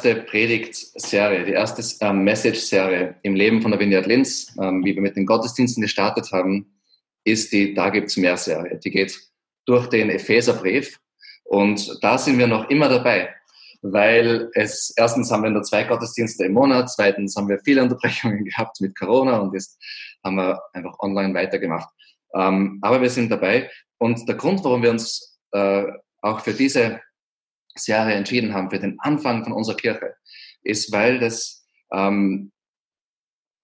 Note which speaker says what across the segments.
Speaker 1: erste Predigtserie, die erste ähm, Message-Serie im Leben von der Vineyard Linz, ähm, wie wir mit den Gottesdiensten gestartet haben, ist die Da gibt's mehr Serie. Die geht durch den Epheserbrief und da sind wir noch immer dabei, weil es erstens haben wir nur zwei Gottesdienste im Monat, zweitens haben wir viele Unterbrechungen gehabt mit Corona und jetzt haben wir einfach online weitergemacht. Ähm, aber wir sind dabei und der Grund, warum wir uns äh, auch für diese Serie entschieden haben, für den Anfang von unserer Kirche, ist, weil das ähm,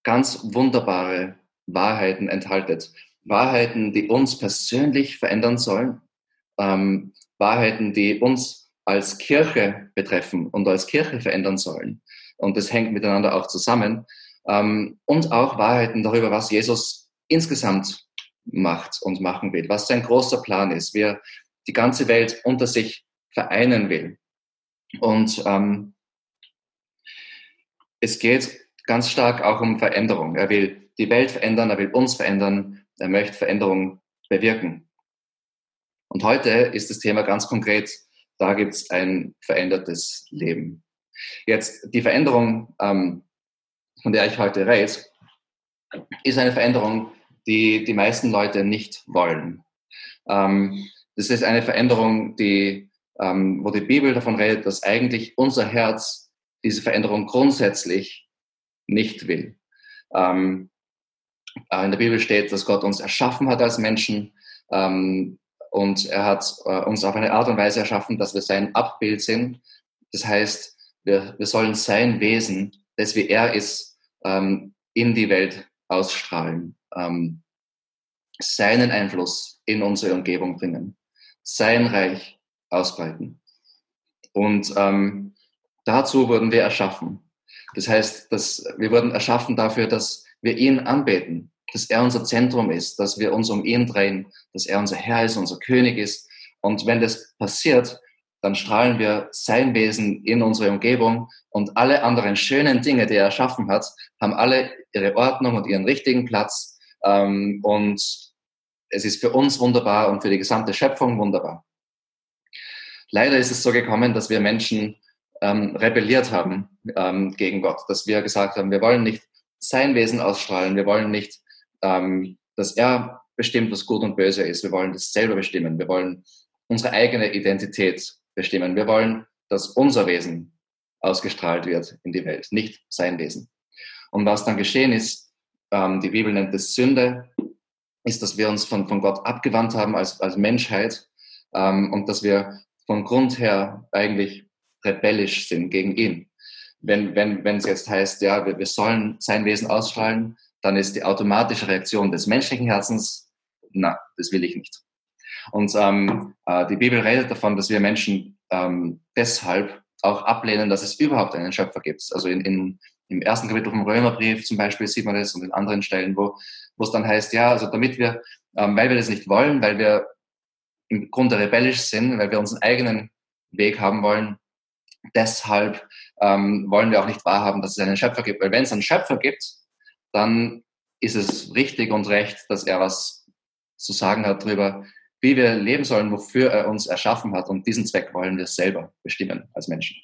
Speaker 1: ganz wunderbare Wahrheiten enthaltet. Wahrheiten, die uns persönlich verändern sollen, ähm, Wahrheiten, die uns als Kirche betreffen und als Kirche verändern sollen. Und das hängt miteinander auch zusammen. Ähm, und auch Wahrheiten darüber, was Jesus insgesamt macht und machen will, was sein großer Plan ist, wie er die ganze Welt unter sich vereinen will. Und ähm, es geht ganz stark auch um Veränderung. Er will die Welt verändern, er will uns verändern, er möchte Veränderung bewirken. Und heute ist das Thema ganz konkret, da gibt es ein verändertes Leben. Jetzt die Veränderung, ähm, von der ich heute rede, ist eine Veränderung, die die meisten Leute nicht wollen. Ähm, das ist eine Veränderung, die, ähm, wo die Bibel davon redet, dass eigentlich unser Herz diese Veränderung grundsätzlich nicht will. Ähm, äh, in der Bibel steht, dass Gott uns erschaffen hat als Menschen ähm, und er hat äh, uns auf eine Art und Weise erschaffen, dass wir sein Abbild sind. Das heißt, wir, wir sollen sein Wesen, das wie er ist, ähm, in die Welt ausstrahlen, ähm, seinen Einfluss in unsere Umgebung bringen sein Reich ausbreiten. Und ähm, dazu wurden wir erschaffen. Das heißt, dass wir wurden erschaffen dafür, dass wir ihn anbeten, dass er unser Zentrum ist, dass wir uns um ihn drehen, dass er unser Herr ist, unser König ist. Und wenn das passiert, dann strahlen wir sein Wesen in unsere Umgebung und alle anderen schönen Dinge, die er erschaffen hat, haben alle ihre Ordnung und ihren richtigen Platz. Ähm, und es ist für uns wunderbar und für die gesamte Schöpfung wunderbar. Leider ist es so gekommen, dass wir Menschen ähm, rebelliert haben ähm, gegen Gott, dass wir gesagt haben, wir wollen nicht sein Wesen ausstrahlen, wir wollen nicht, ähm, dass er bestimmt, was gut und böse ist, wir wollen das selber bestimmen, wir wollen unsere eigene Identität bestimmen, wir wollen, dass unser Wesen ausgestrahlt wird in die Welt, nicht sein Wesen. Und was dann geschehen ist, ähm, die Bibel nennt es Sünde, ist, dass wir uns von, von Gott abgewandt haben als, als Menschheit ähm, und dass wir von Grund her eigentlich rebellisch sind gegen ihn. Wenn, wenn, wenn es jetzt heißt, ja, wir, wir sollen sein Wesen ausstrahlen, dann ist die automatische Reaktion des menschlichen Herzens, na, das will ich nicht. Und ähm, äh, die Bibel redet davon, dass wir Menschen ähm, deshalb auch ablehnen, dass es überhaupt einen Schöpfer gibt. Also in, in, im ersten Kapitel vom Römerbrief zum Beispiel sieht man das und in anderen Stellen, wo, wo es dann heißt, ja, also damit wir, ähm, weil wir das nicht wollen, weil wir im Grunde rebellisch sind, weil wir unseren eigenen Weg haben wollen, deshalb ähm, wollen wir auch nicht wahrhaben, dass es einen Schöpfer gibt. Weil wenn es einen Schöpfer gibt, dann ist es richtig und recht, dass er was zu sagen hat darüber, wie wir leben sollen, wofür er uns erschaffen hat. Und diesen Zweck wollen wir selber bestimmen als Menschen.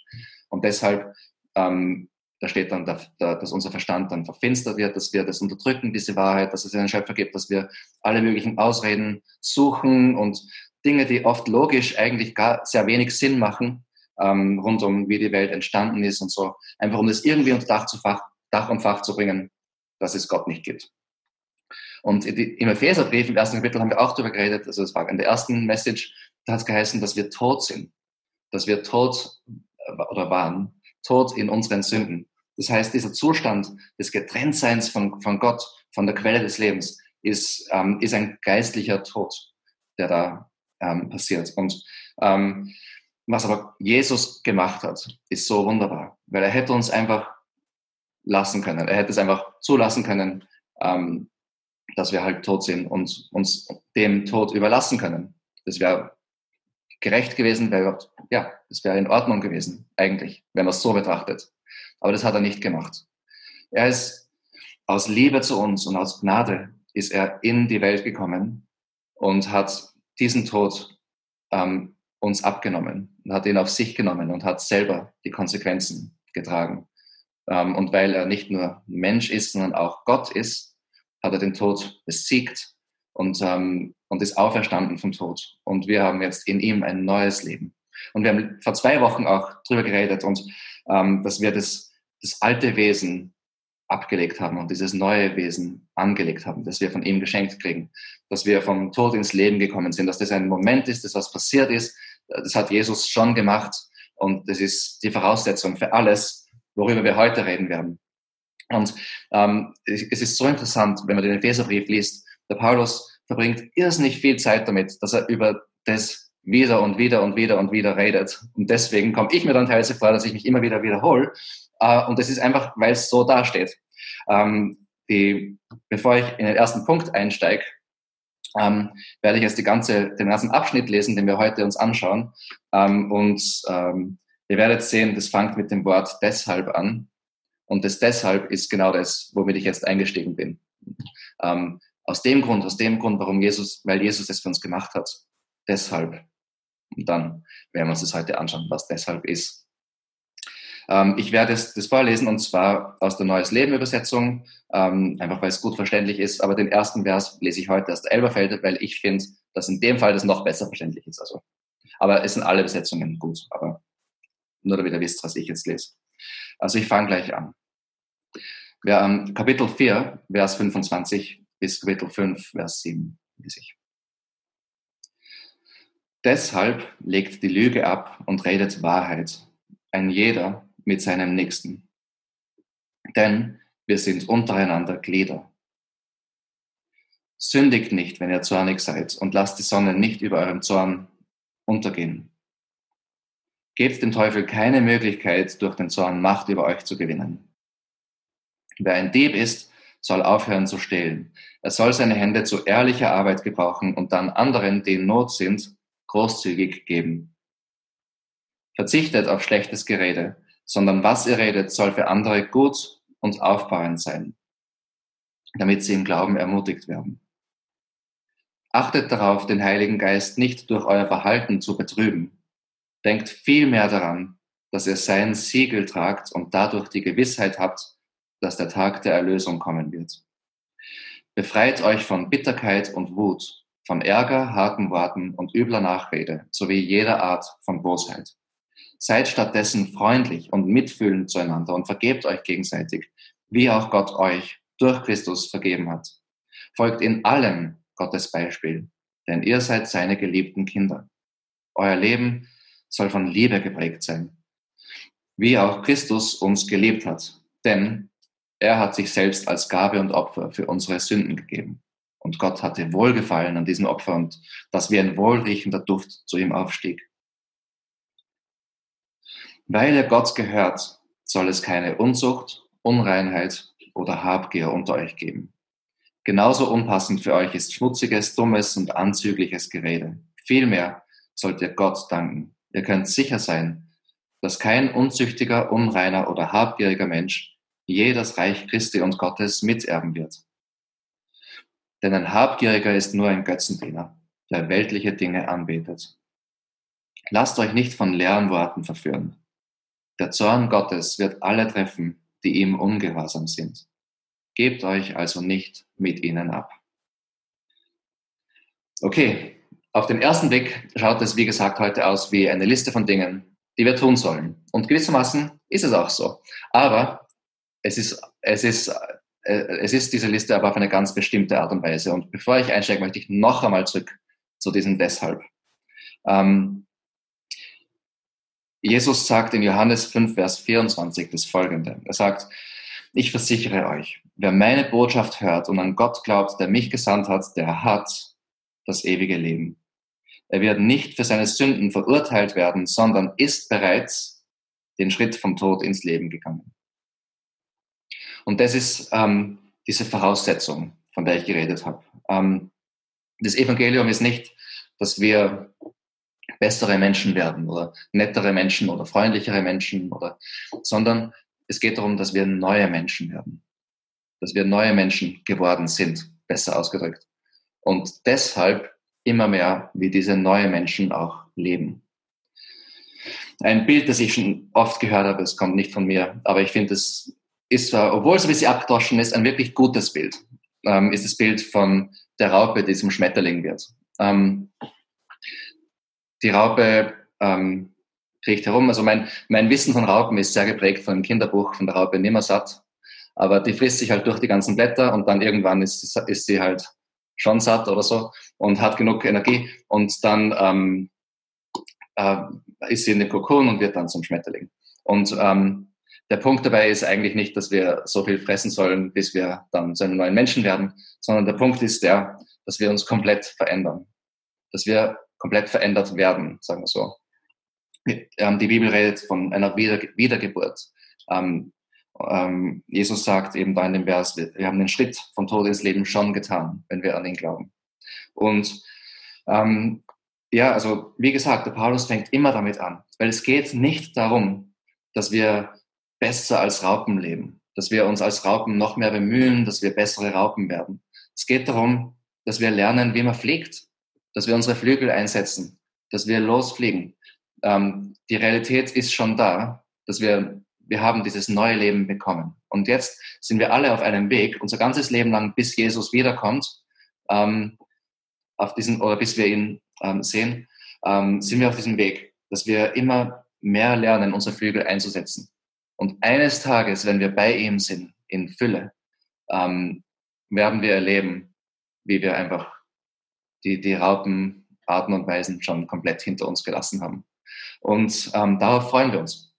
Speaker 1: Und deshalb ähm, da steht dann, dass unser Verstand dann verfinstert wird, dass wir das unterdrücken, diese Wahrheit, dass es einen Schöpfer gibt, dass wir alle möglichen Ausreden suchen und Dinge, die oft logisch eigentlich gar sehr wenig Sinn machen, ähm, rund um wie die Welt entstanden ist und so, einfach um das irgendwie unter Dach, zu Fach, Dach und Fach zu bringen, dass es Gott nicht gibt. Und im Epheserbrief, im ersten Kapitel, haben wir auch darüber geredet, also es war in der ersten Message, da hat es geheißen, dass wir tot sind, dass wir tot äh, oder waren, tot in unseren Sünden. Das heißt, dieser Zustand des Getrenntseins von, von Gott, von der Quelle des Lebens, ist, ähm, ist ein geistlicher Tod, der da ähm, passiert. Und ähm, was aber Jesus gemacht hat, ist so wunderbar, weil er hätte uns einfach lassen können. Er hätte es einfach zulassen können, ähm, dass wir halt tot sind und uns dem Tod überlassen können. Das wäre gerecht gewesen, wäre ja, das wäre in Ordnung gewesen, eigentlich, wenn man es so betrachtet. Aber das hat er nicht gemacht. Er ist aus Liebe zu uns und aus Gnade ist er in die Welt gekommen und hat diesen Tod ähm, uns abgenommen und hat ihn auf sich genommen und hat selber die Konsequenzen getragen. Ähm, und weil er nicht nur Mensch ist, sondern auch Gott ist, hat er den Tod besiegt und, ähm, und ist auferstanden vom Tod. Und wir haben jetzt in ihm ein neues Leben. Und wir haben vor zwei Wochen auch drüber geredet und ähm, dass wir das, das alte Wesen abgelegt haben und dieses neue Wesen angelegt haben, das wir von ihm geschenkt kriegen, dass wir vom Tod ins Leben gekommen sind, dass das ein Moment ist, das was passiert ist, das hat Jesus schon gemacht und das ist die Voraussetzung für alles, worüber wir heute reden werden. Und ähm, es ist so interessant, wenn man den Epheserbrief liest, der Paulus verbringt irrsinnig viel Zeit damit, dass er über das wieder und wieder und wieder und wieder redet. Und deswegen komme ich mir dann teilweise vor, dass ich mich immer wieder wiederhole. Äh, und das ist einfach, weil es so dasteht. Ähm, die, bevor ich in den ersten Punkt einsteige, ähm, werde ich jetzt die ganze, den ganzen Abschnitt lesen, den wir heute uns anschauen. Ähm, und ähm, ihr werdet sehen, das fängt mit dem Wort deshalb an. Und das deshalb ist genau das, womit ich jetzt eingestiegen bin. Ähm, aus dem Grund, aus dem Grund, warum Jesus, weil Jesus es für uns gemacht hat. Deshalb. Und dann werden wir uns das heute anschauen, was deshalb ist. Ähm, ich werde das, das vorlesen und zwar aus der Neues Leben Übersetzung, ähm, einfach weil es gut verständlich ist. Aber den ersten Vers lese ich heute aus der Elberfelder, weil ich finde, dass in dem Fall das noch besser verständlich ist. Also, aber es sind alle Übersetzungen gut, aber nur damit ihr wisst, was ich jetzt lese. Also ich fange gleich an. Wir haben Kapitel 4, Vers 25 bis Kapitel 5, Vers 7 lese ich. Deshalb legt die Lüge ab und redet Wahrheit. Ein jeder mit seinem Nächsten. Denn wir sind untereinander Glieder. Sündigt nicht, wenn ihr zornig seid, und lasst die Sonne nicht über eurem Zorn untergehen. Gebt dem Teufel keine Möglichkeit, durch den Zorn Macht über euch zu gewinnen. Wer ein Dieb ist, soll aufhören zu stehlen. Er soll seine Hände zu ehrlicher Arbeit gebrauchen und dann anderen, die in Not sind, großzügig geben. Verzichtet auf schlechtes Gerede, sondern was ihr redet, soll für andere gut und aufbauend sein, damit sie im Glauben ermutigt werden. Achtet darauf, den Heiligen Geist nicht durch euer Verhalten zu betrüben. Denkt vielmehr daran, dass ihr sein Siegel tragt und dadurch die Gewissheit habt, dass der Tag der Erlösung kommen wird. Befreit euch von Bitterkeit und Wut, von Ärger, harten Worten und übler Nachrede, sowie jeder Art von Bosheit. Seid stattdessen freundlich und mitfühlend zueinander und vergebt euch gegenseitig, wie auch Gott euch durch Christus vergeben hat. Folgt in allem Gottes Beispiel, denn ihr seid seine geliebten Kinder. Euer Leben soll von Liebe geprägt sein, wie auch Christus uns geliebt hat, denn er hat sich selbst als Gabe und Opfer für unsere Sünden gegeben. Und Gott hatte Wohlgefallen an diesem Opfer und dass wie ein wohlriechender Duft zu ihm aufstieg. Weil ihr Gott gehört, soll es keine Unzucht, Unreinheit oder Habgier unter euch geben. Genauso unpassend für euch ist schmutziges, dummes und anzügliches Gerede. Vielmehr sollt ihr Gott danken. Ihr könnt sicher sein, dass kein unzüchtiger, unreiner oder habgieriger Mensch je das Reich Christi und Gottes miterben wird. Denn ein Habgieriger ist nur ein Götzendiener, der weltliche Dinge anbetet. Lasst euch nicht von leeren Worten verführen. Der Zorn Gottes wird alle treffen, die ihm ungehorsam sind. Gebt euch also nicht mit ihnen ab. Okay, auf den ersten Blick schaut es, wie gesagt, heute aus wie eine Liste von Dingen, die wir tun sollen. Und gewissermaßen ist es auch so. Aber es ist, es ist, äh, es ist diese Liste aber auf eine ganz bestimmte Art und Weise. Und bevor ich einsteige, möchte ich noch einmal zurück zu diesem Deshalb. Ähm, Jesus sagt in Johannes 5, Vers 24 das folgende. Er sagt, ich versichere euch, wer meine Botschaft hört und an Gott glaubt, der mich gesandt hat, der hat das ewige Leben. Er wird nicht für seine Sünden verurteilt werden, sondern ist bereits den Schritt vom Tod ins Leben gegangen. Und das ist ähm, diese Voraussetzung, von der ich geredet habe. Ähm, das Evangelium ist nicht, dass wir bessere Menschen werden oder nettere Menschen oder freundlichere Menschen oder, sondern es geht darum, dass wir neue Menschen werden. Dass wir neue Menschen geworden sind, besser ausgedrückt. Und deshalb immer mehr wie diese neuen Menschen auch leben. ein Bild, das ich schon oft gehört habe. Es kommt nicht von mir, aber ich finde, es ist, obwohl es ein bisschen abgedroschen ist, ein wirklich gutes Bild. Ähm, ist das Bild von der Raupe, die zum Schmetterling wird. Ähm, die Raupe ähm, kriecht herum. Also mein, mein Wissen von Raupen ist sehr geprägt von einem Kinderbuch von der Raupe Nimmersatt. Aber die frisst sich halt durch die ganzen Blätter und dann irgendwann ist, ist sie halt schon satt oder so und hat genug Energie und dann ähm, äh, ist sie in den Kokon und wird dann zum Schmetterling. Und ähm, der Punkt dabei ist eigentlich nicht, dass wir so viel fressen sollen, bis wir dann zu einem neuen Menschen werden, sondern der Punkt ist der, dass wir uns komplett verändern. Dass wir komplett verändert werden, sagen wir so. Ähm, die Bibel redet von einer Wieder Wiedergeburt. Ähm, ähm, Jesus sagt eben da in dem Vers, wir, haben den Schritt vom Tod ins Leben schon getan, wenn wir an ihn glauben. Und ähm, ja, also wie gesagt, der Paulus fängt immer damit an, weil es geht nicht darum, dass wir besser als Raupen leben, dass wir uns als Raupen noch mehr bemühen, dass wir bessere Raupen werden. Es geht darum, dass wir lernen, wie man fliegt, dass wir unsere Flügel einsetzen, dass wir losfliegen. Ähm, die Realität ist schon da, dass wir wir haben dieses neue Leben bekommen. Und jetzt sind wir alle auf einem Weg, unser ganzes Leben lang, bis Jesus wiederkommt, ähm, auf diesen, oder bis wir ihn ähm, sehen, ähm, sind wir auf diesem Weg, dass wir immer mehr lernen, unsere Flügel einzusetzen. Und eines Tages, wenn wir bei ihm sind, in Fülle, ähm, werden wir erleben, wie wir einfach die, die Raupen, und Weisen schon komplett hinter uns gelassen haben. Und ähm, darauf freuen wir uns.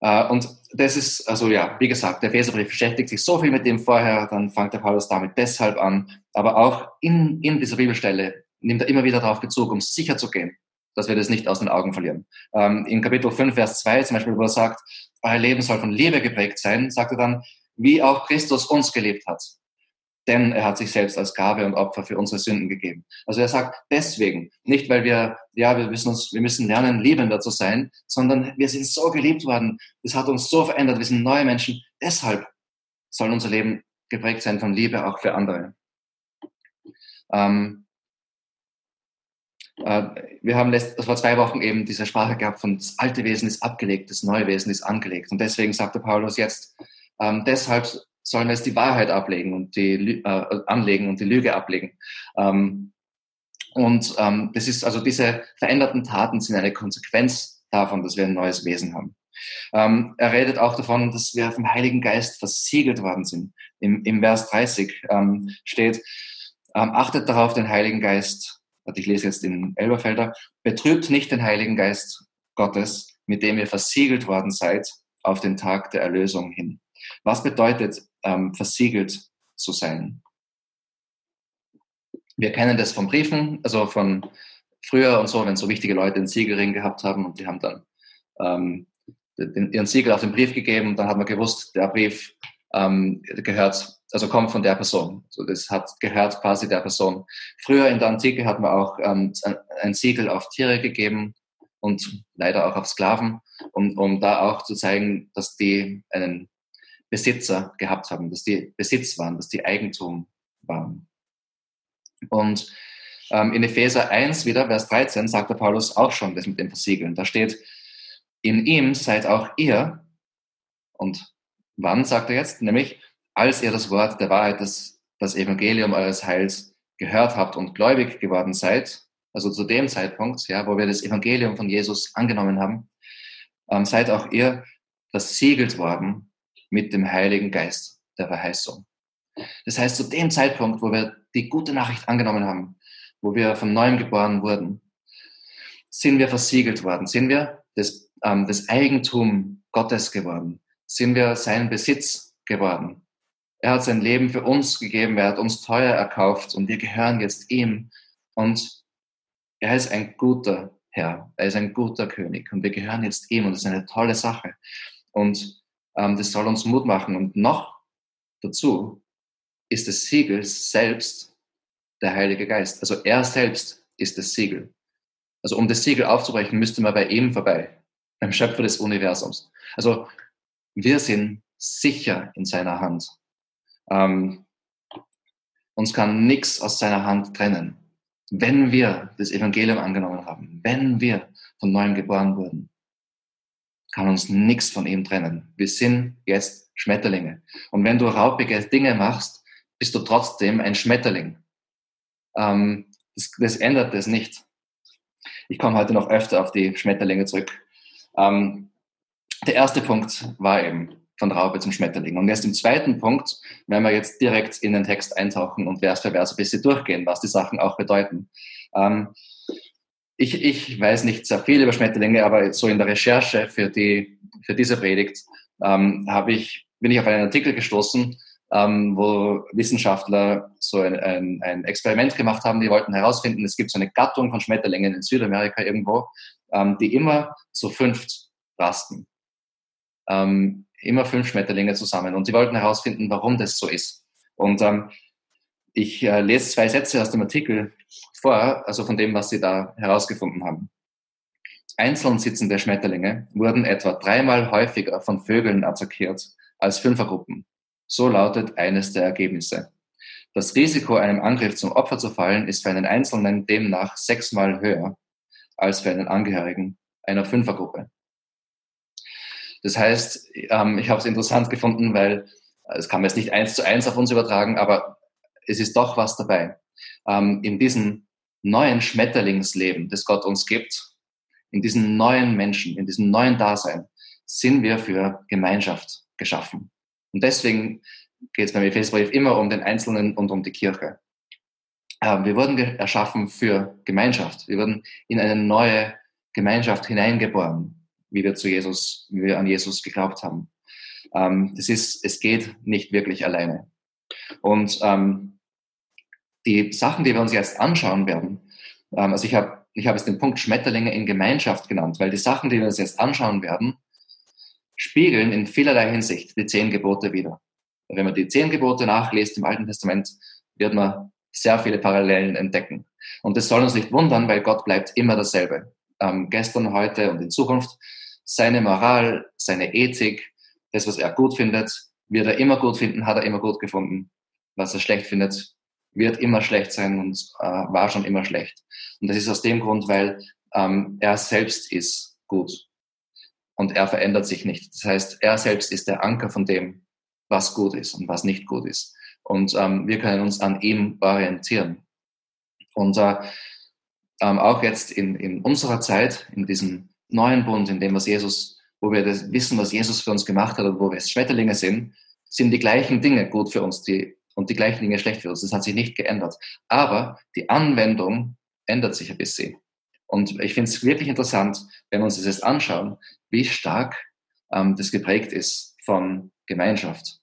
Speaker 1: Äh, und das ist, also ja, wie gesagt, der Epheserbrief beschäftigt sich so viel mit dem vorher, dann fängt der Paulus damit deshalb an. Aber auch in, in dieser Bibelstelle nimmt er immer wieder darauf Bezug, um sicher zu gehen, dass wir das nicht aus den Augen verlieren. Ähm, in Kapitel 5, Vers 2 zum Beispiel, wo er sagt, euer Leben soll von Liebe geprägt sein, sagt er dann, wie auch Christus uns gelebt hat denn er hat sich selbst als Gabe und Opfer für unsere Sünden gegeben. Also er sagt deswegen, nicht weil wir, ja, wir müssen uns, wir müssen lernen, liebender zu sein, sondern wir sind so geliebt worden, es hat uns so verändert, wir sind neue Menschen, deshalb soll unser Leben geprägt sein von Liebe auch für andere. Ähm, äh, wir haben letzt, vor zwei Wochen eben diese Sprache gehabt von das alte Wesen ist abgelegt, das neue Wesen ist angelegt. Und deswegen sagte Paulus jetzt, ähm, deshalb sollen wir jetzt die Wahrheit ablegen und die, äh, anlegen und die Lüge ablegen. Ähm, und ähm, das ist also diese veränderten Taten sind eine Konsequenz davon, dass wir ein neues Wesen haben. Ähm, er redet auch davon, dass wir vom Heiligen Geist versiegelt worden sind. Im, im Vers 30 ähm, steht, ähm, achtet darauf den Heiligen Geist, ich lese jetzt den Elberfelder, betrübt nicht den Heiligen Geist Gottes, mit dem ihr versiegelt worden seid auf den Tag der Erlösung hin. Was bedeutet ähm, versiegelt zu sein? Wir kennen das von Briefen, also von früher und so, wenn so wichtige Leute einen Siegelring gehabt haben und die haben dann ähm, den, ihren Siegel auf den Brief gegeben dann hat man gewusst, der Brief ähm, gehört, also kommt von der Person. Also das hat gehört quasi der Person. Früher in der Antike hat man auch ähm, ein Siegel auf Tiere gegeben und leider auch auf Sklaven, um, um da auch zu zeigen, dass die einen Besitzer gehabt haben, dass die Besitz waren, dass die Eigentum waren. Und ähm, in Epheser 1 wieder, Vers 13, sagt der Paulus auch schon das mit dem Versiegeln. Da steht, in ihm seid auch ihr, und wann sagt er jetzt? Nämlich, als ihr das Wort der Wahrheit, das, das Evangelium eures Heils gehört habt und gläubig geworden seid, also zu dem Zeitpunkt, ja, wo wir das Evangelium von Jesus angenommen haben, ähm, seid auch ihr versiegelt worden mit dem Heiligen Geist der Verheißung. Das heißt, zu dem Zeitpunkt, wo wir die gute Nachricht angenommen haben, wo wir von neuem geboren wurden, sind wir versiegelt worden, sind wir das, ähm, das Eigentum Gottes geworden, sind wir sein Besitz geworden. Er hat sein Leben für uns gegeben, er hat uns teuer erkauft und wir gehören jetzt ihm. Und er ist ein guter Herr, er ist ein guter König und wir gehören jetzt ihm und das ist eine tolle Sache. Und das soll uns Mut machen. Und noch dazu ist das Siegel selbst der Heilige Geist. Also er selbst ist das Siegel. Also um das Siegel aufzubrechen, müsste man bei ihm vorbei, beim Schöpfer des Universums. Also wir sind sicher in seiner Hand. Ähm, uns kann nichts aus seiner Hand trennen. wenn wir das Evangelium angenommen haben, wenn wir von neuem geboren wurden, kann uns nichts von ihm trennen. Wir sind jetzt Schmetterlinge. Und wenn du raubige Dinge machst, bist du trotzdem ein Schmetterling. Ähm, das, das, ändert das nicht. Ich komme heute noch öfter auf die Schmetterlinge zurück. Ähm, der erste Punkt war eben von Raupe zum Schmetterling. Und erst im zweiten Punkt werden wir jetzt direkt in den Text eintauchen und Vers für Vers ein bisschen durchgehen, was die Sachen auch bedeuten. Ähm, ich, ich weiß nicht sehr viel über Schmetterlinge, aber so in der Recherche für, die, für diese Predigt ähm, habe ich, bin ich auf einen Artikel gestoßen, ähm, wo Wissenschaftler so ein, ein, ein, Experiment gemacht haben. Die wollten herausfinden, es gibt so eine Gattung von Schmetterlingen in Südamerika irgendwo, ähm, die immer zu fünft rasten. Ähm, immer fünf Schmetterlinge zusammen. Und die wollten herausfinden, warum das so ist. Und ähm, ich äh, lese zwei Sätze aus dem Artikel vor, also von dem, was sie da herausgefunden haben. Einzeln sitzende Schmetterlinge wurden etwa dreimal häufiger von Vögeln attackiert als Fünfergruppen. So lautet eines der Ergebnisse. Das Risiko, einem Angriff zum Opfer zu fallen, ist für einen Einzelnen demnach sechsmal höher als für einen Angehörigen einer Fünfergruppe. Das heißt, ähm, ich habe es interessant gefunden, weil äh, es kann man jetzt nicht eins zu eins auf uns übertragen, aber es ist doch was dabei. Ähm, in diesem neuen Schmetterlingsleben, das Gott uns gibt, in diesen neuen Menschen, in diesem neuen Dasein, sind wir für Gemeinschaft geschaffen. Und deswegen geht es beim Epheserbrief immer um den Einzelnen und um die Kirche. Ähm, wir wurden erschaffen für Gemeinschaft. Wir wurden in eine neue Gemeinschaft hineingeboren, wie wir zu Jesus, wie wir an Jesus geglaubt haben. Ähm, das ist, es geht nicht wirklich alleine. Und ähm, die Sachen, die wir uns jetzt anschauen werden, ähm, also ich habe ich hab jetzt den Punkt Schmetterlinge in Gemeinschaft genannt, weil die Sachen, die wir uns jetzt anschauen werden, spiegeln in vielerlei Hinsicht die zehn Gebote wieder. Wenn man die zehn Gebote nachliest im Alten Testament, wird man sehr viele Parallelen entdecken. Und das soll uns nicht wundern, weil Gott bleibt immer dasselbe. Ähm, gestern, heute und in Zukunft. Seine Moral, seine Ethik, das, was er gut findet, wird er immer gut finden, hat er immer gut gefunden. Was er schlecht findet, wird immer schlecht sein und äh, war schon immer schlecht. Und das ist aus dem Grund, weil ähm, er selbst ist gut und er verändert sich nicht. Das heißt, er selbst ist der Anker von dem, was gut ist und was nicht gut ist. Und ähm, wir können uns an ihm orientieren. Und äh, ähm, auch jetzt in, in unserer Zeit, in diesem neuen Bund, in dem was Jesus, wo wir das wissen, was Jesus für uns gemacht hat und wo wir Schmetterlinge sind, sind die gleichen Dinge gut für uns die, und die gleichen Dinge schlecht für uns. Das hat sich nicht geändert. Aber die Anwendung ändert sich ein bisschen. Und ich finde es wirklich interessant, wenn wir uns das jetzt anschauen, wie stark ähm, das geprägt ist von Gemeinschaft.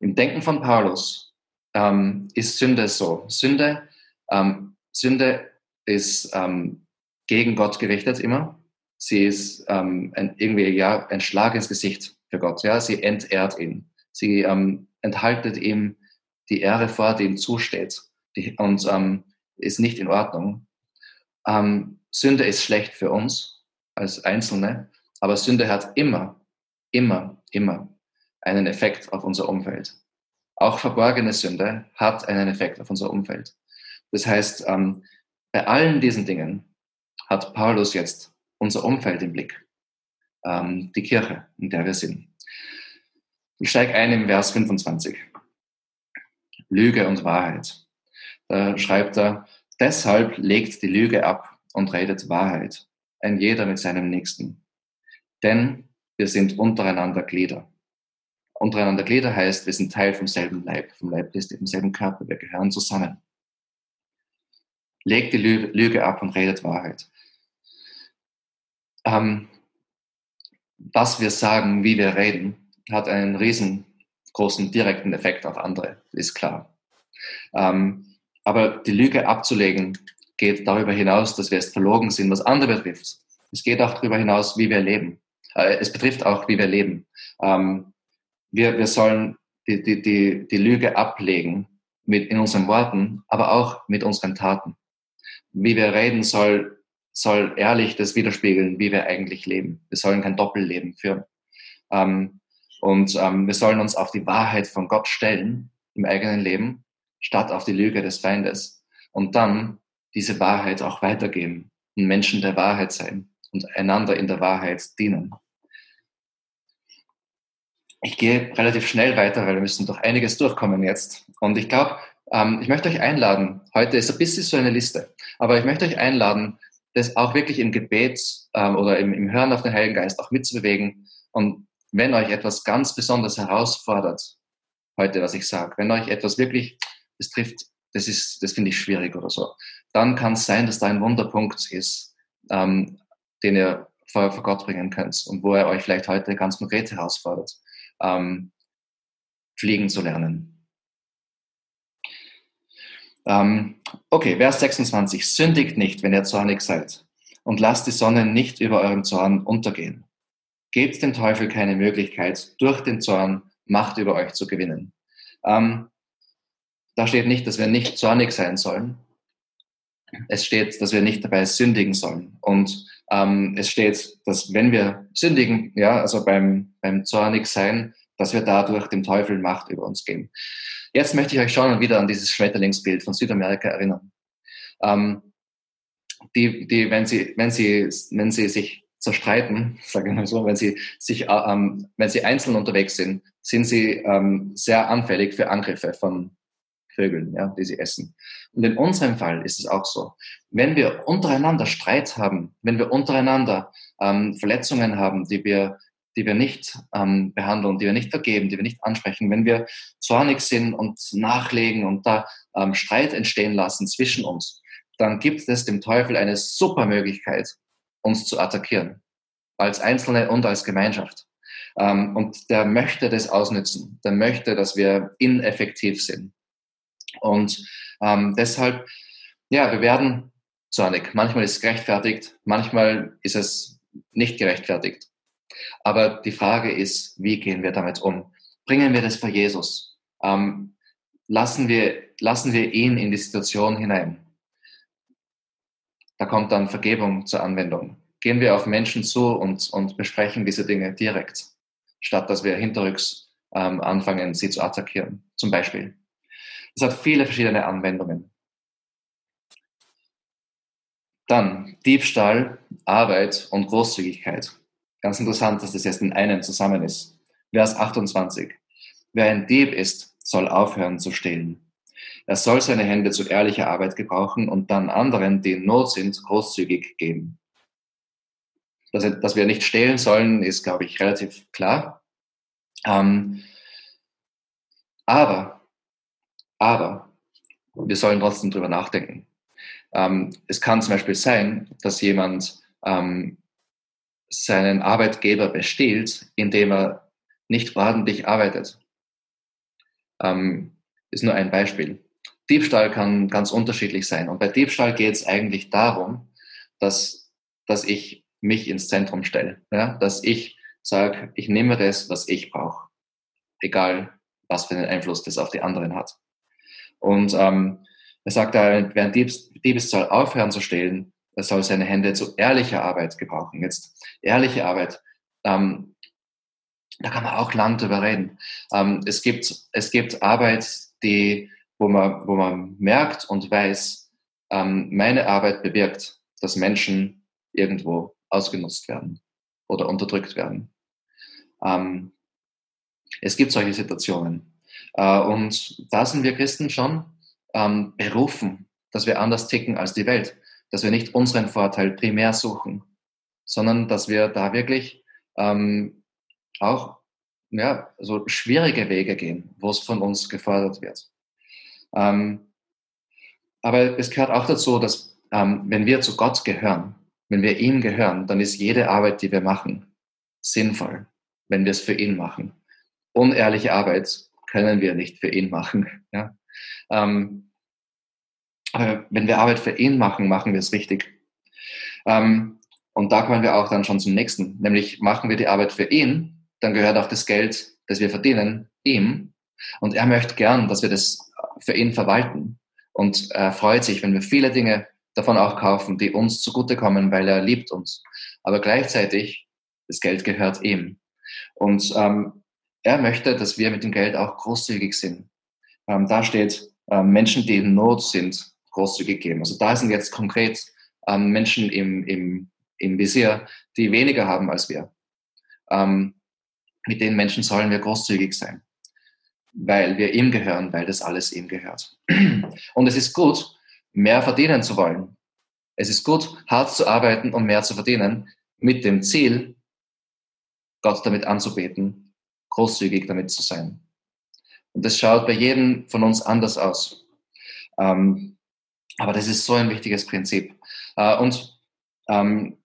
Speaker 1: Im Denken von Paulus ähm, ist Sünde so. Sünde, ähm, Sünde ist ähm, gegen Gott gerichtet immer. Sie ist ähm, ein, irgendwie ja, ein Schlag ins Gesicht für Gott. Ja? Sie entehrt ihn. Sie ähm, enthaltet ihm die Ehre vor, die ihm zusteht die, und ähm, ist nicht in Ordnung. Ähm, Sünde ist schlecht für uns als Einzelne, aber Sünde hat immer, immer, immer einen Effekt auf unser Umfeld. Auch verborgene Sünde hat einen Effekt auf unser Umfeld. Das heißt, ähm, bei allen diesen Dingen hat Paulus jetzt unser Umfeld im Blick, ähm, die Kirche, in der wir sind. Ich steige ein im Vers 25. Lüge und Wahrheit. Da schreibt er, deshalb legt die Lüge ab und redet Wahrheit, ein jeder mit seinem Nächsten. Denn wir sind untereinander Glieder. Untereinander Glieder heißt, wir sind Teil vom selben Leib, vom Leib Christi, vom selben Körper, wir gehören zusammen. Legt die Lüge ab und redet Wahrheit. Ähm, was wir sagen, wie wir reden, hat einen riesengroßen direkten Effekt auf andere, ist klar. Ähm, aber die Lüge abzulegen geht darüber hinaus, dass wir es verlogen sind, was andere betrifft. Es geht auch darüber hinaus, wie wir leben. Äh, es betrifft auch, wie wir leben. Ähm, wir, wir sollen die, die, die, die Lüge ablegen mit in unseren Worten, aber auch mit unseren Taten. Wie wir reden soll, soll ehrlich das widerspiegeln, wie wir eigentlich leben. Wir sollen kein Doppelleben führen. Ähm, und ähm, wir sollen uns auf die Wahrheit von Gott stellen im eigenen Leben, statt auf die Lüge des Feindes. Und dann diese Wahrheit auch weitergeben und Menschen der Wahrheit sein und einander in der Wahrheit dienen. Ich gehe relativ schnell weiter, weil wir müssen durch einiges durchkommen jetzt. Und ich glaube, ähm, ich möchte euch einladen, heute ist ein bisschen so eine Liste, aber ich möchte euch einladen, das auch wirklich im Gebet ähm, oder im, im Hören auf den Heiligen Geist auch mitzubewegen. Und wenn euch etwas ganz besonders herausfordert, heute, was ich sage, wenn euch etwas wirklich, das trifft, das ist, das finde ich schwierig oder so, dann kann es sein, dass da ein Wunderpunkt ist, ähm, den ihr vor, vor Gott bringen könnt und wo er euch vielleicht heute ganz konkret herausfordert, ähm, fliegen zu lernen. Ähm, okay, Vers 26. Sündigt nicht, wenn ihr zornig seid, und lasst die Sonne nicht über euren Zorn untergehen. Gebt dem Teufel keine Möglichkeit, durch den Zorn Macht über euch zu gewinnen. Ähm, da steht nicht, dass wir nicht zornig sein sollen. Es steht, dass wir nicht dabei sündigen sollen. Und ähm, es steht, dass wenn wir sündigen, ja, also beim, beim zornig sein, dass wir dadurch dem Teufel Macht über uns geben. Jetzt möchte ich euch schon wieder an dieses Schmetterlingsbild von Südamerika erinnern. Ähm, die, die, wenn sie, wenn sie, wenn sie sich zerstreiten, sage ich mal so, wenn sie sich, äh, ähm, wenn sie einzeln unterwegs sind, sind sie ähm, sehr anfällig für Angriffe von Vögeln, ja, die sie essen. Und in unserem Fall ist es auch so. Wenn wir untereinander Streit haben, wenn wir untereinander ähm, Verletzungen haben, die wir, die wir nicht ähm, behandeln, die wir nicht vergeben, die wir nicht ansprechen, wenn wir zornig sind und nachlegen und da ähm, Streit entstehen lassen zwischen uns, dann gibt es dem Teufel eine super Möglichkeit, uns zu attackieren. Als Einzelne und als Gemeinschaft. Ähm, und der möchte das ausnützen. Der möchte, dass wir ineffektiv sind. Und ähm, deshalb, ja, wir werden zornig. Manchmal ist es gerechtfertigt, manchmal ist es nicht gerechtfertigt. Aber die Frage ist, wie gehen wir damit um? Bringen wir das vor Jesus? Ähm, lassen, wir, lassen wir ihn in die Situation hinein? Da kommt dann Vergebung zur Anwendung. Gehen wir auf Menschen zu und, und besprechen diese Dinge direkt, statt dass wir hinterrücks ähm, anfangen, sie zu attackieren, zum Beispiel. Es hat viele verschiedene Anwendungen. Dann Diebstahl, Arbeit und Großzügigkeit. Ganz interessant, dass das jetzt in einem zusammen ist. Vers 28. Wer ein Dieb ist, soll aufhören zu stehlen. Er soll seine Hände zu ehrlicher Arbeit gebrauchen und dann anderen, die in Not sind, großzügig geben. Dass, dass wir nicht stehlen sollen, ist, glaube ich, relativ klar. Ähm, aber, aber, wir sollen trotzdem drüber nachdenken. Ähm, es kann zum Beispiel sein, dass jemand ähm, seinen Arbeitgeber bestiehlt, indem er nicht ordentlich arbeitet. Ähm, ist nur ein Beispiel. Diebstahl kann ganz unterschiedlich sein. Und bei Diebstahl geht es eigentlich darum, dass, dass ich mich ins Zentrum stelle. Ja? Dass ich sage, ich nehme das, was ich brauche. Egal, was für einen Einfluss das auf die anderen hat. Und ähm, er sagt ein Diebs, Diebes soll aufhören zu stehlen, er soll seine Hände zu ehrlicher Arbeit gebrauchen. Jetzt ehrliche Arbeit, ähm, da kann man auch lang drüber reden. Ähm, es, gibt, es gibt Arbeit, die wo man, wo man merkt und weiß, ähm, meine Arbeit bewirkt, dass Menschen irgendwo ausgenutzt werden oder unterdrückt werden. Ähm, es gibt solche Situationen. Äh, und da sind wir Christen schon ähm, berufen, dass wir anders ticken als die Welt, dass wir nicht unseren Vorteil primär suchen, sondern dass wir da wirklich ähm, auch ja, so schwierige Wege gehen, wo es von uns gefordert wird. Ähm, aber es gehört auch dazu, dass ähm, wenn wir zu Gott gehören, wenn wir ihm gehören, dann ist jede Arbeit, die wir machen, sinnvoll, wenn wir es für ihn machen. Unehrliche Arbeit können wir nicht für ihn machen. Ja? Ähm, aber wenn wir Arbeit für ihn machen, machen wir es richtig. Ähm, und da kommen wir auch dann schon zum nächsten, nämlich machen wir die Arbeit für ihn, dann gehört auch das Geld, das wir verdienen, ihm. Und er möchte gern, dass wir das für ihn verwalten und er freut sich, wenn wir viele Dinge davon auch kaufen, die uns zugutekommen, weil er liebt uns. Aber gleichzeitig, das Geld gehört ihm. Und ähm, er möchte, dass wir mit dem Geld auch großzügig sind. Ähm, da steht, ähm, Menschen, die in Not sind, großzügig geben. Also da sind jetzt konkret ähm, Menschen im, im, im Visier, die weniger haben als wir. Ähm, mit den Menschen sollen wir großzügig sein, weil wir ihm gehören, weil das alles ihm gehört. Und es ist gut, mehr verdienen zu wollen. Es ist gut, hart zu arbeiten, um mehr zu verdienen, mit dem Ziel, Gott damit anzubeten, großzügig damit zu sein. Und das schaut bei jedem von uns anders aus. Ähm, aber das ist so ein wichtiges Prinzip. Äh, und ähm,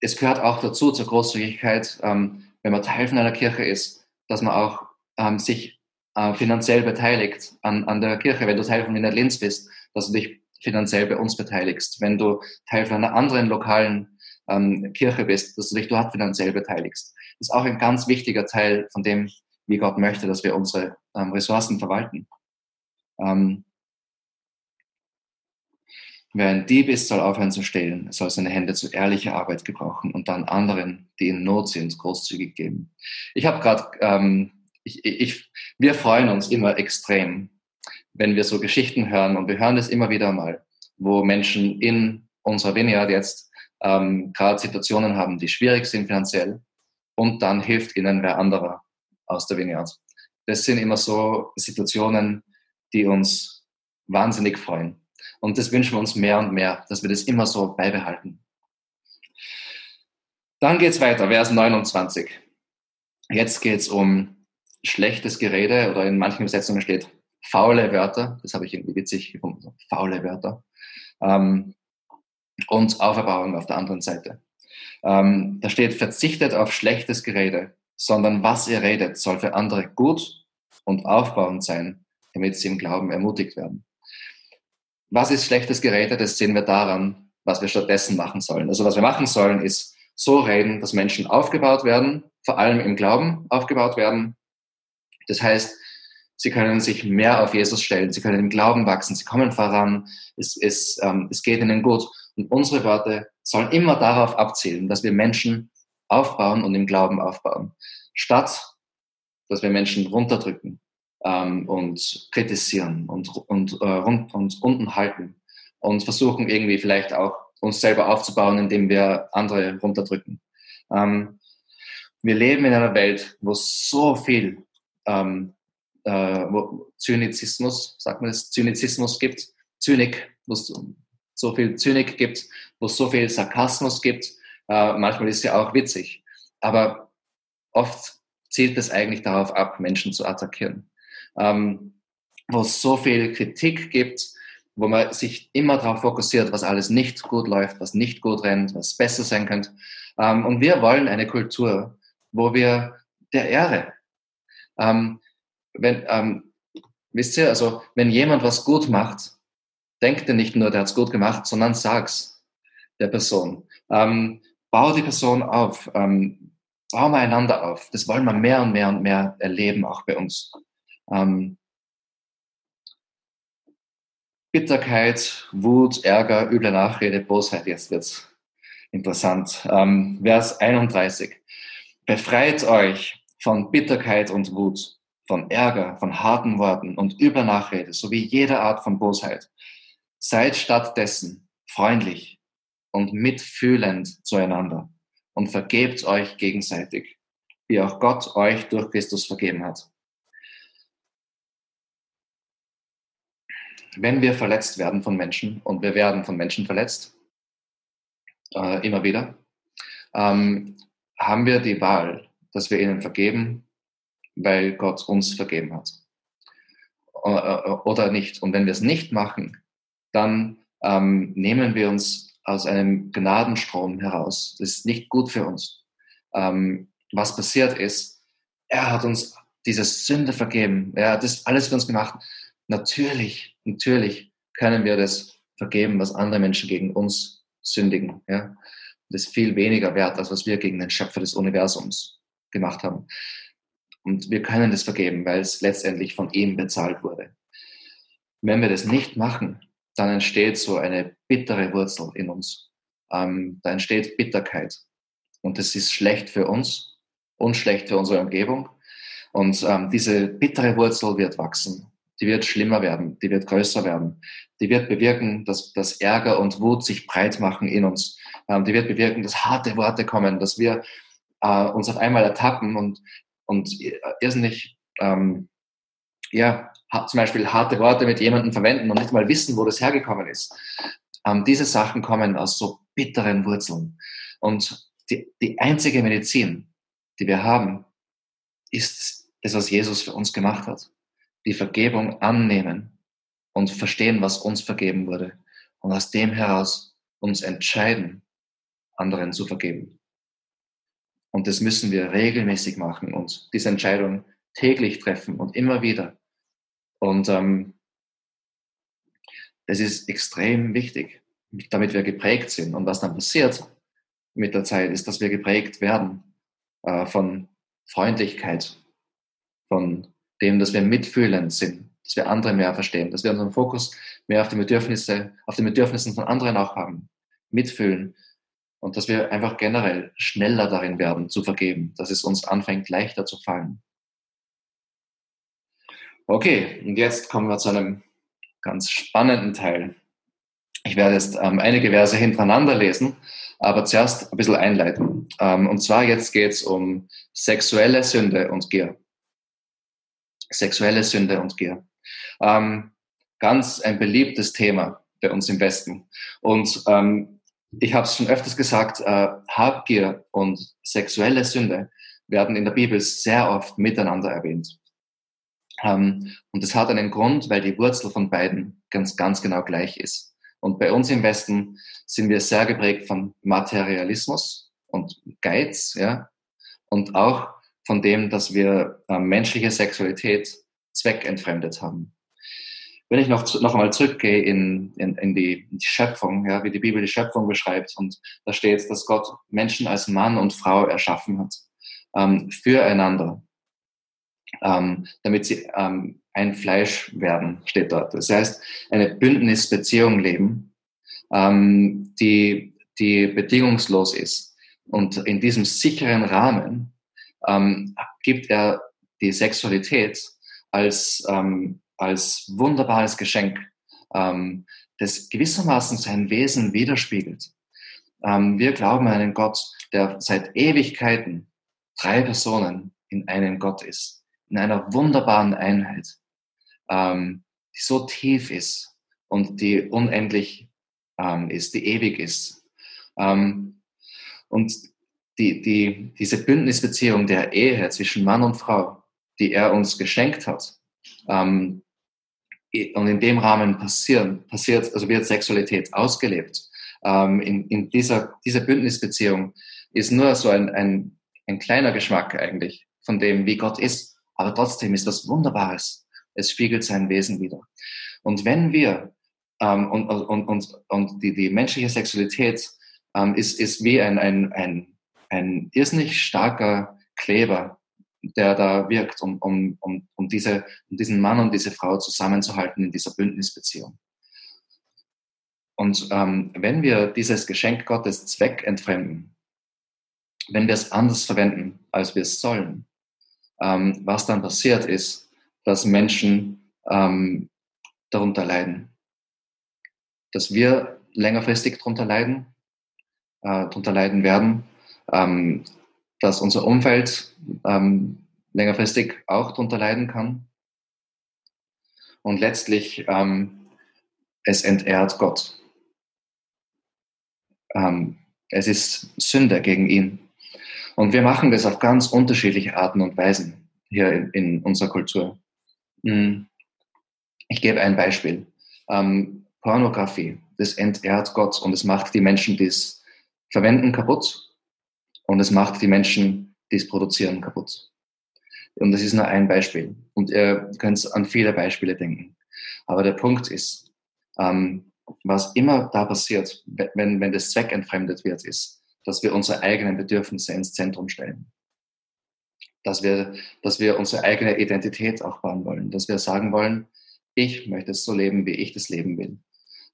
Speaker 1: es gehört auch dazu, zur Großzügigkeit, ähm, wenn man Teil von einer Kirche ist, dass man auch ähm, sich äh, finanziell beteiligt an, an der Kirche. Wenn du Teil von Wiener Linz bist, dass du dich finanziell bei uns beteiligst. Wenn du Teil von einer anderen lokalen ähm, Kirche bist, dass du dich dort finanziell beteiligst. Das ist auch ein ganz wichtiger Teil von dem, wie Gott möchte, dass wir unsere ähm, Ressourcen verwalten. Ähm, Wer ein Dieb ist, soll aufhören zu stehlen. Soll seine Hände zu ehrlicher Arbeit gebrauchen und dann anderen, die in Not sind, großzügig geben. Ich habe gerade, ähm, ich, ich, wir freuen uns immer extrem, wenn wir so Geschichten hören und wir hören es immer wieder mal, wo Menschen in unserer Vineyard jetzt ähm, gerade Situationen haben, die schwierig sind finanziell und dann hilft ihnen wer anderer aus der Vineyard. Das sind immer so Situationen, die uns wahnsinnig freuen. Und das wünschen wir uns mehr und mehr, dass wir das immer so beibehalten. Dann geht es weiter, Vers 29. Jetzt geht es um schlechtes Gerede oder in manchen Übersetzungen steht faule Wörter. Das habe ich irgendwie witzig gefunden. Faule Wörter. Ähm, und Auferbauung auf der anderen Seite. Ähm, da steht, verzichtet auf schlechtes Gerede, sondern was ihr redet, soll für andere gut und aufbauend sein, damit sie im Glauben ermutigt werden. Was ist schlechtes Gerede? Das sehen wir daran, was wir stattdessen machen sollen. Also was wir machen sollen, ist so reden, dass Menschen aufgebaut werden, vor allem im Glauben aufgebaut werden. Das heißt, sie können sich mehr auf Jesus stellen, sie können im Glauben wachsen, sie kommen voran, es, es, ähm, es geht ihnen gut. Und unsere Worte sollen immer darauf abzielen, dass wir Menschen aufbauen und im Glauben aufbauen, statt dass wir Menschen runterdrücken, ähm, und kritisieren und, und, äh, und, und unten halten und versuchen irgendwie vielleicht auch uns selber aufzubauen, indem wir andere runterdrücken. Ähm, wir leben in einer Welt, wo so viel ähm, äh, wo Zynizismus, sagt man das, Zynizismus gibt, Zynik, wo es so viel Zynik gibt, wo es so viel Sarkasmus gibt. Äh, manchmal ist es ja auch witzig, aber oft zielt es eigentlich darauf ab, Menschen zu attackieren ähm, wo es so viel Kritik gibt, wo man sich immer darauf fokussiert, was alles nicht gut läuft, was nicht gut rennt, was besser sein könnte. Ähm, und wir wollen eine Kultur, wo wir der Ehre, ähm, wenn, ähm, wisst ihr, also wenn jemand was gut macht, denkt er nicht nur, der hat es gut gemacht, sondern sag's der Person. Ähm, bau die Person auf, ähm, bauen wir einander auf. Das wollen wir mehr und mehr und mehr erleben, auch bei uns. Ähm, Bitterkeit, Wut, Ärger, üble Nachrede, Bosheit, jetzt wird's interessant. Ähm, Vers 31. Befreit euch von Bitterkeit und Wut, von Ärger, von harten Worten und übler Nachrede sowie jeder Art von Bosheit. Seid stattdessen freundlich und mitfühlend zueinander und vergebt euch gegenseitig, wie auch Gott euch durch Christus vergeben hat. Wenn wir verletzt werden von Menschen, und wir werden von Menschen verletzt, äh, immer wieder, ähm, haben wir die Wahl, dass wir ihnen vergeben, weil Gott uns vergeben hat. Äh, äh, oder nicht. Und wenn wir es nicht machen, dann ähm, nehmen wir uns aus einem Gnadenstrom heraus. Das ist nicht gut für uns. Ähm, was passiert ist, er hat uns diese Sünde vergeben. Er hat das alles für uns gemacht. Natürlich, natürlich können wir das vergeben, was andere Menschen gegen uns sündigen. Ja? Das ist viel weniger wert, als was wir gegen den Schöpfer des Universums gemacht haben. Und wir können das vergeben, weil es letztendlich von ihm bezahlt wurde. Wenn wir das nicht machen, dann entsteht so eine bittere Wurzel in uns. Ähm, da entsteht Bitterkeit. Und das ist schlecht für uns und schlecht für unsere Umgebung. Und ähm, diese bittere Wurzel wird wachsen die wird schlimmer werden, die wird größer werden, die wird bewirken, dass, dass Ärger und Wut sich breit machen in uns, ähm, die wird bewirken, dass harte Worte kommen, dass wir äh, uns auf einmal ertappen und, und irrsinnig, ähm, ja, zum Beispiel harte Worte mit jemandem verwenden und nicht mal wissen, wo das hergekommen ist. Ähm, diese Sachen kommen aus so bitteren Wurzeln. Und die, die einzige Medizin, die wir haben, ist das, was Jesus für uns gemacht hat. Die Vergebung annehmen und verstehen, was uns vergeben wurde. Und aus dem heraus uns entscheiden, anderen zu vergeben. Und das müssen wir regelmäßig machen und diese Entscheidung täglich treffen und immer wieder. Und ähm, das ist extrem wichtig, damit wir geprägt sind. Und was dann passiert mit der Zeit, ist, dass wir geprägt werden äh, von Freundlichkeit, von dem, dass wir mitfühlend sind, dass wir andere mehr verstehen, dass wir unseren Fokus mehr auf die Bedürfnisse, auf den Bedürfnissen von anderen auch haben, mitfühlen und dass wir einfach generell schneller darin werden zu vergeben, dass es uns anfängt leichter zu fallen. Okay, und jetzt kommen wir zu einem ganz spannenden Teil. Ich werde jetzt ähm, einige Verse hintereinander lesen, aber zuerst ein bisschen einleiten. Ähm, und zwar jetzt geht es um sexuelle Sünde und Gier. Sexuelle Sünde und Gier. Ähm, ganz ein beliebtes Thema bei uns im Westen. Und ähm, ich habe es schon öfters gesagt, äh, Habgier und sexuelle Sünde werden in der Bibel sehr oft miteinander erwähnt. Ähm, und das hat einen Grund, weil die Wurzel von beiden ganz, ganz genau gleich ist. Und bei uns im Westen sind wir sehr geprägt von Materialismus und Geiz, ja, und auch von dem, dass wir äh, menschliche Sexualität zweckentfremdet haben. Wenn ich noch, noch einmal zurückgehe in, in, in, die, in die Schöpfung, ja, wie die Bibel die Schöpfung beschreibt, und da steht, dass Gott Menschen als Mann und Frau erschaffen hat, ähm, füreinander ähm, damit sie ähm, ein Fleisch werden, steht dort. Das heißt, eine Bündnisbeziehung leben, ähm, die, die bedingungslos ist. Und in diesem sicheren Rahmen ähm, gibt er die Sexualität als, ähm, als wunderbares Geschenk, ähm, das gewissermaßen sein Wesen widerspiegelt. Ähm, wir glauben an einen Gott, der seit Ewigkeiten drei Personen in einem Gott ist in einer wunderbaren Einheit, ähm, die so tief ist und die unendlich ähm, ist, die ewig ist. Und die, die, diese Bündnisbeziehung der Ehe zwischen Mann und Frau, die er uns geschenkt hat, ähm, und in dem Rahmen passieren, passiert, also wird Sexualität ausgelebt. Ähm, in, in dieser, dieser Bündnisbeziehung ist nur so ein, ein, ein kleiner Geschmack eigentlich von dem, wie Gott ist. Aber trotzdem ist das Wunderbares. Es spiegelt sein Wesen wieder. Und wenn wir, ähm, und, und, und, und die, die menschliche Sexualität ähm, ist, ist wie ein, ein, ein, ein irrsinnig starker Kleber, der da wirkt, um, um, um, um, diese, um diesen Mann und diese Frau zusammenzuhalten in dieser Bündnisbeziehung. Und ähm, wenn wir dieses Geschenk Gottes zweckentfremden, wenn wir es anders verwenden, als wir es sollen, ähm, was dann passiert ist, dass Menschen ähm, darunter leiden. Dass wir längerfristig darunter leiden, äh, darunter leiden werden, ähm, dass unser Umfeld ähm, längerfristig auch darunter leiden kann. Und letztlich, ähm, es entehrt Gott. Ähm, es ist Sünde gegen ihn. Und wir machen das auf ganz unterschiedliche Arten und Weisen hier in, in unserer Kultur. Hm. Ich gebe ein Beispiel. Ähm, Pornografie, das entehrt Gott und es macht die Menschen, die es verwenden, kaputt und es macht die Menschen, die es produzieren, kaputt. Und das ist nur ein Beispiel. Und ihr könnt an viele Beispiele denken. Aber der Punkt ist, ähm, was immer da passiert, wenn, wenn das Zweck entfremdet wird, ist, dass wir unsere eigenen Bedürfnisse ins Zentrum stellen. Dass wir, dass wir unsere eigene Identität aufbauen wollen, dass wir sagen wollen, ich möchte es so leben, wie ich das leben will.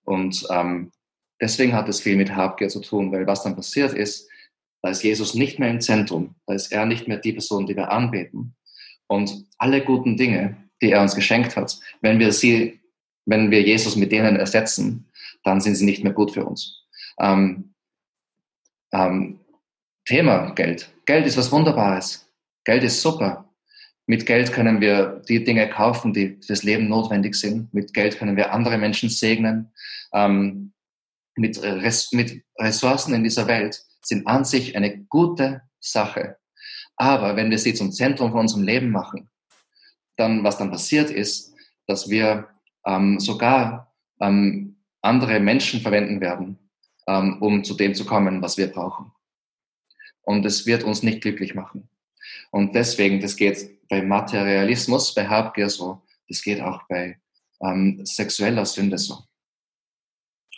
Speaker 1: Und ähm, deswegen hat es viel mit Habgier zu tun, weil was dann passiert ist, da ist Jesus nicht mehr im Zentrum, da ist er nicht mehr die Person, die wir anbeten. Und alle guten Dinge, die er uns geschenkt hat, wenn wir sie, wenn wir Jesus mit denen ersetzen, dann sind sie nicht mehr gut für uns. Ähm, ähm, Thema Geld. Geld ist was Wunderbares. Geld ist super. Mit Geld können wir die Dinge kaufen, die fürs Leben notwendig sind. Mit Geld können wir andere Menschen segnen. Ähm, mit, Res mit Ressourcen in dieser Welt sind an sich eine gute Sache. Aber wenn wir sie zum Zentrum von unserem Leben machen, dann, was dann passiert ist, dass wir ähm, sogar ähm, andere Menschen verwenden werden, ähm, um zu dem zu kommen, was wir brauchen. Und es wird uns nicht glücklich machen. Und deswegen, das geht bei Materialismus, bei Habgier so, das geht auch bei ähm, sexueller Sünde so.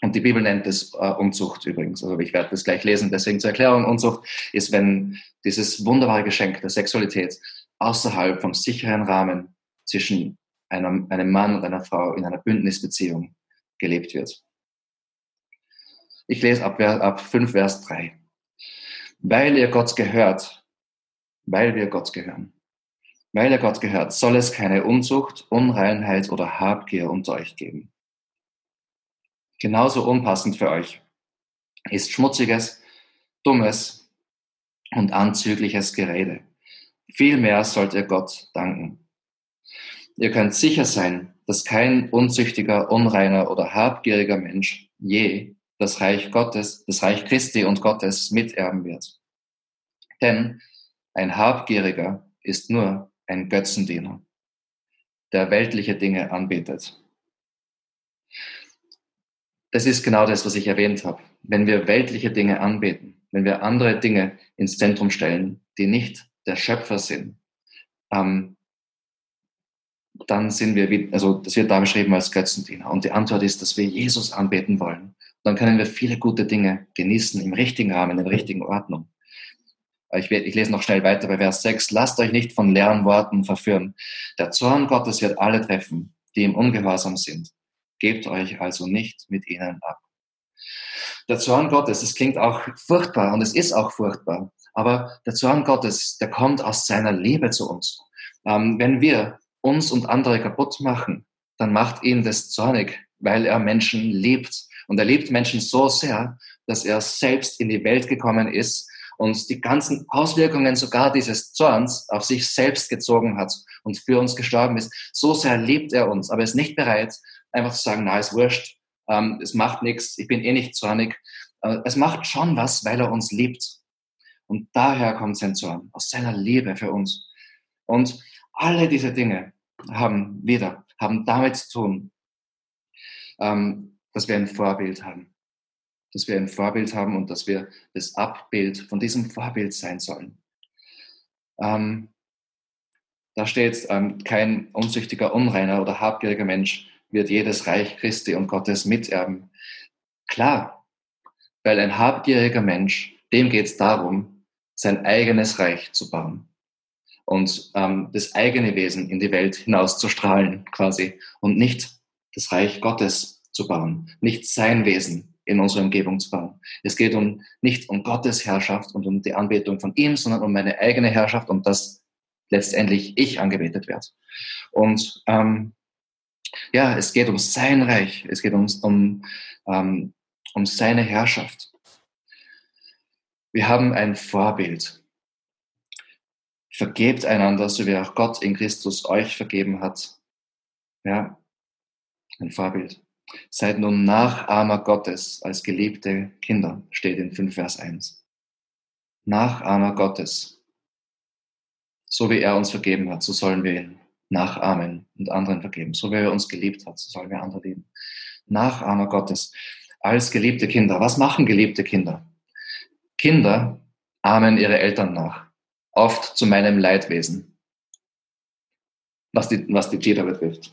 Speaker 1: Und die Bibel nennt es äh, Unzucht übrigens. Also ich werde das gleich lesen. Deswegen zur Erklärung, Unzucht ist, wenn dieses wunderbare Geschenk der Sexualität außerhalb vom sicheren Rahmen zwischen einem, einem Mann und einer Frau in einer Bündnisbeziehung gelebt wird. Ich lese ab, ab 5 Vers 3. Weil ihr Gott gehört, weil wir Gott gehören, weil ihr Gott gehört, soll es keine Unzucht, Unreinheit oder Habgier unter euch geben genauso unpassend für euch ist schmutziges, dummes und anzügliches Gerede. Vielmehr sollt ihr Gott danken. Ihr könnt sicher sein, dass kein unzüchtiger, unreiner oder habgieriger Mensch je das Reich Gottes, das Reich Christi und Gottes miterben wird. Denn ein Habgieriger ist nur ein Götzendiener, der weltliche Dinge anbetet das ist genau das, was ich erwähnt habe. Wenn wir weltliche Dinge anbeten, wenn wir andere Dinge ins Zentrum stellen, die nicht der Schöpfer sind, ähm, dann sind wir, also das wird da beschrieben als Götzendiener. Und die Antwort ist, dass wir Jesus anbeten wollen. Dann können wir viele gute Dinge genießen im richtigen Rahmen, in der richtigen Ordnung. Ich, ich lese noch schnell weiter bei Vers 6. Lasst euch nicht von leeren Worten verführen. Der Zorn Gottes wird alle treffen, die im Ungehorsam sind. Gebt euch also nicht mit ihnen ab. Der Zorn Gottes, das klingt auch furchtbar und es ist auch furchtbar, aber der Zorn Gottes, der kommt aus seiner Liebe zu uns. Ähm, wenn wir uns und andere kaputt machen, dann macht ihn das zornig, weil er Menschen liebt. Und er liebt Menschen so sehr, dass er selbst in die Welt gekommen ist und die ganzen Auswirkungen sogar dieses Zorns auf sich selbst gezogen hat und für uns gestorben ist. So sehr liebt er uns, aber er ist nicht bereit, einfach zu sagen, na, ist wurscht, ähm, es macht nichts, ich bin eh nicht zornig. Äh, es macht schon was, weil er uns liebt. Und daher kommt sein Zorn, aus seiner Liebe für uns. Und alle diese Dinge haben wieder, haben damit zu tun, ähm, dass wir ein Vorbild haben. Dass wir ein Vorbild haben und dass wir das Abbild von diesem Vorbild sein sollen. Ähm, da steht ähm, kein unzüchtiger, unreiner oder habgieriger Mensch wird jedes Reich Christi und Gottes miterben. Klar, weil ein habgieriger Mensch, dem geht es darum, sein eigenes Reich zu bauen und ähm, das eigene Wesen in die Welt hinauszustrahlen quasi und nicht das Reich Gottes zu bauen, nicht sein Wesen in unserer Umgebung zu bauen. Es geht um nicht um Gottes Herrschaft und um die Anbetung von ihm, sondern um meine eigene Herrschaft und dass letztendlich ich angebetet werde. Und ähm, ja, es geht um sein Reich, es geht um, um, um, um seine Herrschaft. Wir haben ein Vorbild. Vergebt einander, so wie auch Gott in Christus euch vergeben hat. Ja, ein Vorbild. Seid nun Nachahmer Gottes als geliebte Kinder, steht in 5 Vers 1. Nachahmer Gottes. So wie er uns vergeben hat, so sollen wir ihn nachahmen und anderen vergeben. So wie er uns geliebt hat, so sollen wir andere lieben. Nachahmer Gottes als geliebte Kinder. Was machen geliebte Kinder? Kinder ahmen ihre Eltern nach, oft zu meinem Leidwesen. Was die, was die Jeder betrifft.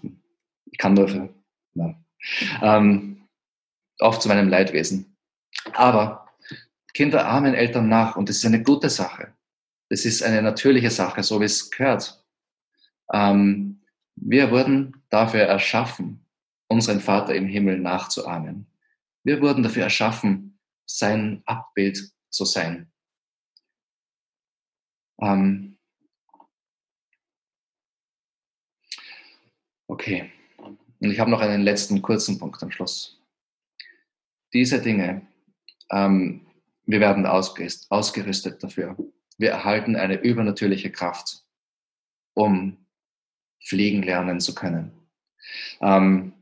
Speaker 1: Ich kann nur für, na. Ähm, oft zu meinem Leidwesen. Aber Kinder ahmen Eltern nach und das ist eine gute Sache. Das ist eine natürliche Sache, so wie es gehört. Ähm, wir wurden dafür erschaffen, unseren Vater im Himmel nachzuahmen. Wir wurden dafür erschaffen, sein Abbild zu sein. Ähm, Okay. Und ich habe noch einen letzten kurzen Punkt am Schluss. Diese Dinge, ähm, wir werden ausgerüstet dafür. Wir erhalten eine übernatürliche Kraft, um fliegen lernen zu können. Ähm,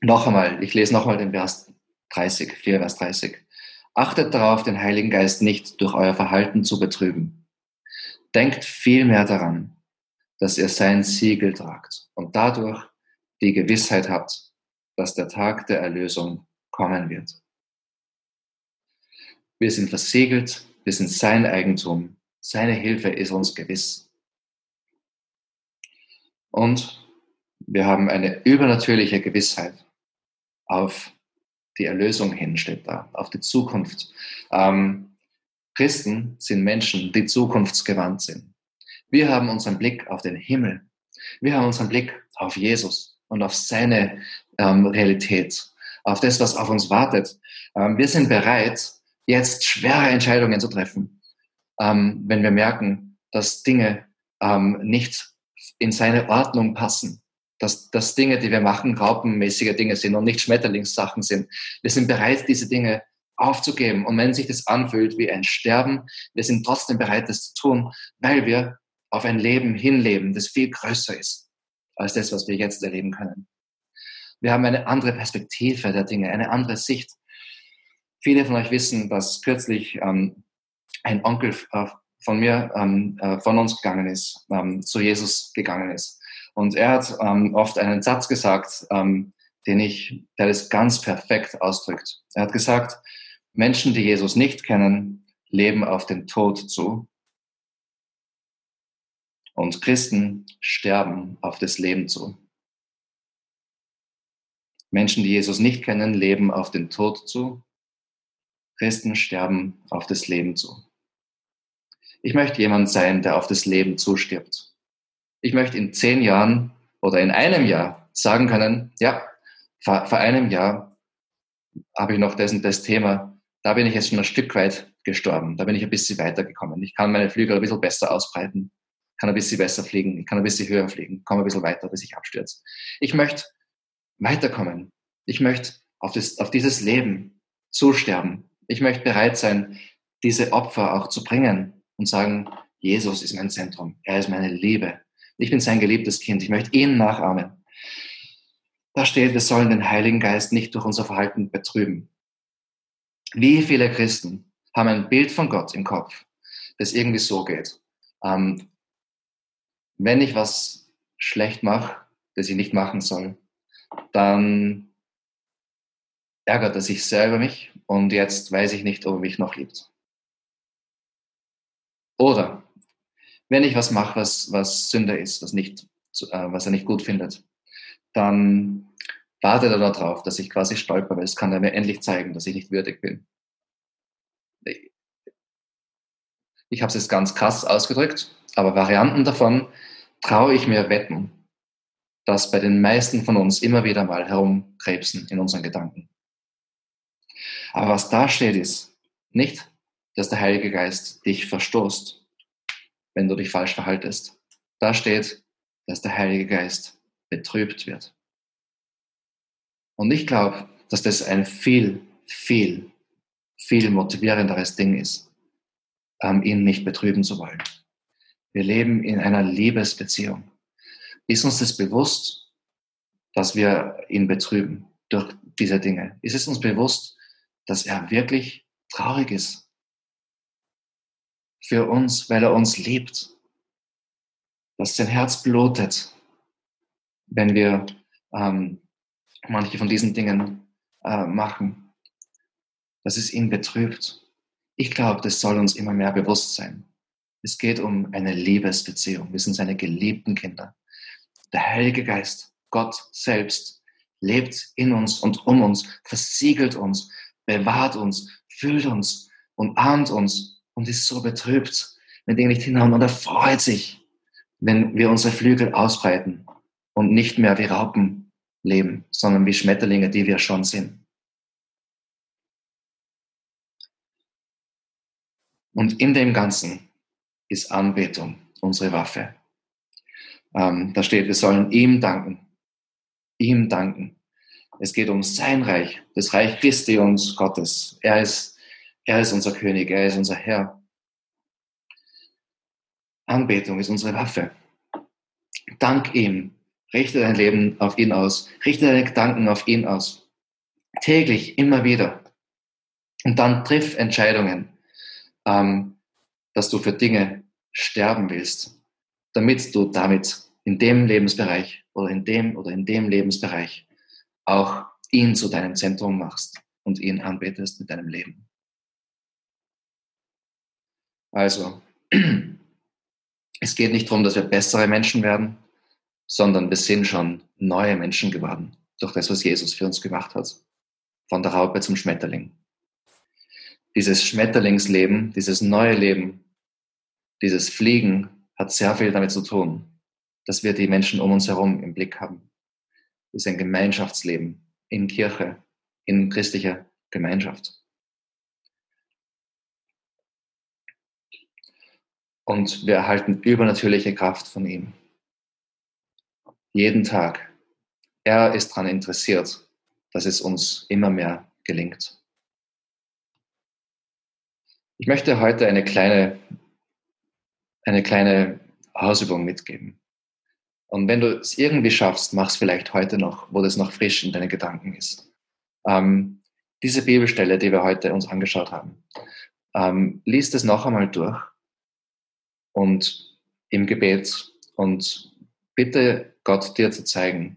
Speaker 1: noch einmal, ich lese noch einmal den Vers 30, 4 Vers 30. Achtet darauf, den Heiligen Geist nicht durch euer Verhalten zu betrüben. Denkt vielmehr daran, dass ihr sein Siegel tragt und dadurch die Gewissheit habt, dass der Tag der Erlösung kommen wird. Wir sind versiegelt, wir sind sein Eigentum, seine Hilfe ist uns gewiss. Und wir haben eine übernatürliche Gewissheit auf die Erlösung hin, steht da, auf die Zukunft. Ähm, Christen sind Menschen, die zukunftsgewandt sind. Wir haben unseren Blick auf den Himmel. Wir haben unseren Blick auf Jesus und auf seine ähm, Realität, auf das, was auf uns wartet. Ähm, wir sind bereit, jetzt schwere Entscheidungen zu treffen, ähm, wenn wir merken, dass Dinge ähm, nicht in seine Ordnung passen, dass, dass Dinge, die wir machen, raupenmäßige Dinge sind und nicht Schmetterlingssachen sind. Wir sind bereit, diese Dinge aufzugeben. Und wenn sich das anfühlt wie ein Sterben, wir sind trotzdem bereit, das zu tun, weil wir auf ein Leben hinleben, das viel größer ist als das, was wir jetzt erleben können. Wir haben eine andere Perspektive der Dinge, eine andere Sicht. Viele von euch wissen, dass kürzlich ähm, ein Onkel äh, von mir, ähm, äh, von uns gegangen ist, ähm, zu Jesus gegangen ist. Und er hat ähm, oft einen Satz gesagt, ähm, den ich, der das ganz perfekt ausdrückt. Er hat gesagt, Menschen, die Jesus nicht kennen, leben auf den Tod zu und Christen sterben auf das Leben zu. Menschen, die Jesus nicht kennen, leben auf den Tod zu. Christen sterben auf das Leben zu. Ich möchte jemand sein, der auf das Leben zustirbt. Ich möchte in zehn Jahren oder in einem Jahr sagen können, ja, vor, vor einem Jahr habe ich noch das und das Thema, da bin ich jetzt schon ein Stück weit gestorben, da bin ich ein bisschen weitergekommen. Ich kann meine Flügel ein bisschen besser ausbreiten kann ein bisschen besser fliegen, ich kann ein bisschen höher fliegen, komme ein bisschen weiter, bis ich abstürze. Ich möchte weiterkommen. Ich möchte auf, das, auf dieses Leben zusterben. Ich möchte bereit sein, diese Opfer auch zu bringen und sagen, Jesus ist mein Zentrum. Er ist meine Liebe. Ich bin sein geliebtes Kind. Ich möchte ihn nachahmen. Da steht, wir sollen den Heiligen Geist nicht durch unser Verhalten betrüben. Wie viele Christen haben ein Bild von Gott im Kopf, das irgendwie so geht. Ähm, wenn ich was schlecht mache, das ich nicht machen soll, dann ärgert er sich sehr über mich und jetzt weiß ich nicht, ob er mich noch liebt. Oder wenn ich was mache, was, was Sünde ist, was, nicht, äh, was er nicht gut findet, dann wartet er darauf, dass ich quasi stolper, weil es kann er mir endlich zeigen, dass ich nicht würdig bin. Ich habe es jetzt ganz krass ausgedrückt, aber Varianten davon traue ich mir wetten, dass bei den meisten von uns immer wieder mal herumkrebsen in unseren Gedanken. Aber was da steht, ist nicht, dass der Heilige Geist dich verstoßt, wenn du dich falsch verhaltest. Da steht, dass der Heilige Geist betrübt wird. Und ich glaube, dass das ein viel, viel, viel motivierenderes Ding ist, ähm, ihn nicht betrüben zu wollen. Wir leben in einer Liebesbeziehung. Ist uns das bewusst, dass wir ihn betrüben durch diese Dinge? Ist es uns bewusst, dass er wirklich traurig ist für uns, weil er uns liebt? Dass sein Herz blutet, wenn wir ähm, manche von diesen Dingen äh, machen, dass es ihn betrübt. Ich glaube, das soll uns immer mehr bewusst sein. Es geht um eine Liebesbeziehung. Wir sind seine geliebten Kinder. Der Heilige Geist, Gott selbst, lebt in uns und um uns, versiegelt uns, bewahrt uns, füllt uns und ahnt uns und ist so betrübt, wenn Dinge nicht hinhauen. Und er freut sich, wenn wir unsere Flügel ausbreiten und nicht mehr wie Raupen leben, sondern wie Schmetterlinge, die wir schon sind. Und in dem Ganzen ist Anbetung unsere Waffe. Ähm, da steht, wir sollen ihm danken ihm danken. Es geht um sein Reich, das Reich Christi und Gottes. Er ist, er ist unser König, er ist unser Herr. Anbetung ist unsere Waffe. Dank ihm. Richte dein Leben auf ihn aus. Richte deine Gedanken auf ihn aus. Täglich, immer wieder. Und dann triff Entscheidungen, ähm, dass du für Dinge sterben willst, damit du damit in dem Lebensbereich oder in dem oder in dem Lebensbereich auch ihn zu deinem Zentrum machst und ihn anbetest mit deinem Leben. Also, es geht nicht darum, dass wir bessere Menschen werden, sondern wir sind schon neue Menschen geworden durch das, was Jesus für uns gemacht hat. Von der Raupe zum Schmetterling. Dieses Schmetterlingsleben, dieses neue Leben, dieses Fliegen hat sehr viel damit zu tun, dass wir die Menschen um uns herum im Blick haben. Das ist ein Gemeinschaftsleben in Kirche, in christlicher Gemeinschaft. Und wir erhalten übernatürliche Kraft von ihm. Jeden Tag. Er ist daran interessiert, dass es uns immer mehr gelingt. Ich möchte heute eine kleine, eine kleine Hausübung mitgeben. Und wenn du es irgendwie schaffst, mach es vielleicht heute noch, wo das noch frisch in deinen Gedanken ist. Ähm, diese Bibelstelle, die wir heute uns angeschaut haben, ähm, liest es noch einmal durch und im Gebet und bitte Gott dir zu zeigen,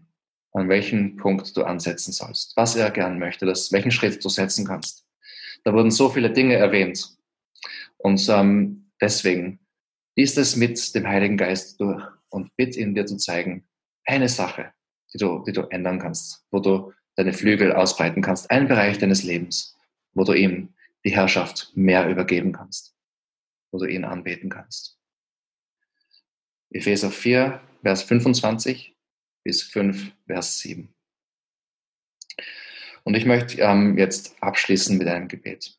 Speaker 1: an welchem Punkt du ansetzen sollst, was er gern möchte, dass, welchen Schritt du setzen kannst. Da wurden so viele Dinge erwähnt. Und ähm, deswegen liest es mit dem Heiligen Geist durch und bitte ihn dir zu zeigen, eine Sache, die du, die du ändern kannst, wo du deine Flügel ausbreiten kannst, einen Bereich deines Lebens, wo du ihm die Herrschaft mehr übergeben kannst, wo du ihn anbeten kannst. Epheser 4, Vers 25 bis 5, Vers 7. Und ich möchte ähm, jetzt abschließen mit einem Gebet.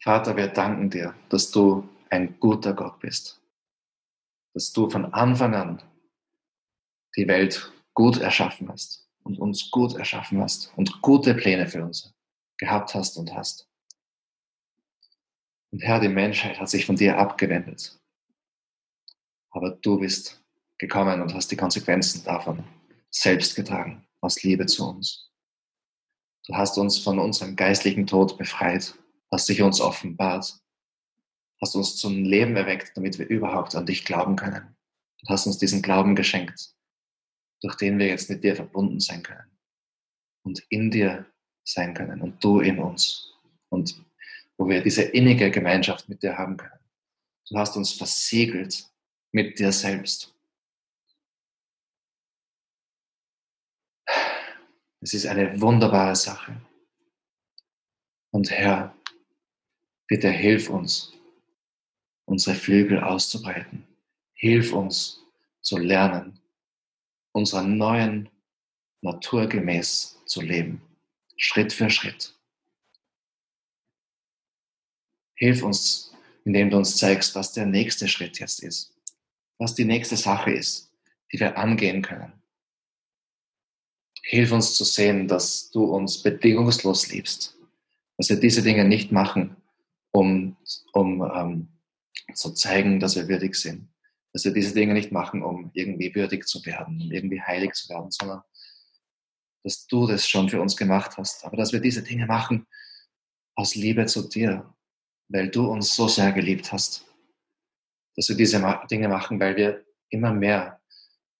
Speaker 1: Vater, wir danken dir, dass du ein guter Gott bist, dass du von Anfang an die Welt gut erschaffen hast und uns gut erschaffen hast und gute Pläne für uns gehabt hast und hast. Und Herr, die Menschheit hat sich von dir abgewendet. Aber du bist gekommen und hast die Konsequenzen davon selbst getragen, aus Liebe zu uns. Du hast uns von unserem geistlichen Tod befreit hast dich uns offenbart, hast uns zum Leben erweckt, damit wir überhaupt an dich glauben können. Du hast uns diesen Glauben geschenkt, durch den wir jetzt mit dir verbunden sein können und in dir sein können und du in uns und wo wir diese innige Gemeinschaft mit dir haben können. Du hast uns versiegelt mit dir selbst. Es ist eine wunderbare Sache. Und Herr, Bitte hilf uns, unsere Flügel auszubreiten. Hilf uns zu lernen, unserer neuen Natur gemäß zu leben, Schritt für Schritt. Hilf uns, indem du uns zeigst, was der nächste Schritt jetzt ist, was die nächste Sache ist, die wir angehen können. Hilf uns zu sehen, dass du uns bedingungslos liebst, dass wir diese Dinge nicht machen, um, um ähm, zu zeigen, dass wir würdig sind. Dass wir diese Dinge nicht machen, um irgendwie würdig zu werden, um irgendwie heilig zu werden, sondern dass du das schon für uns gemacht hast. Aber dass wir diese Dinge machen aus Liebe zu dir, weil du uns so sehr geliebt hast. Dass wir diese Dinge machen, weil wir immer mehr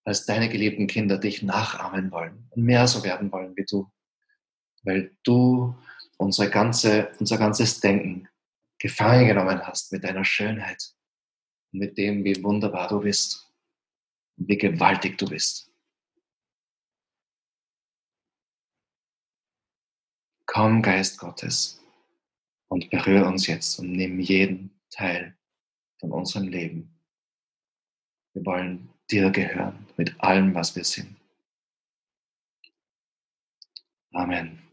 Speaker 1: als deine geliebten Kinder dich nachahmen wollen und mehr so werden wollen wie du. Weil du unsere ganze, unser ganzes Denken gefangen genommen hast mit deiner Schönheit und mit dem, wie wunderbar du bist und wie gewaltig du bist. Komm, Geist Gottes, und berühre uns jetzt und nimm jeden Teil von unserem Leben. Wir wollen dir gehören mit allem, was wir sind. Amen.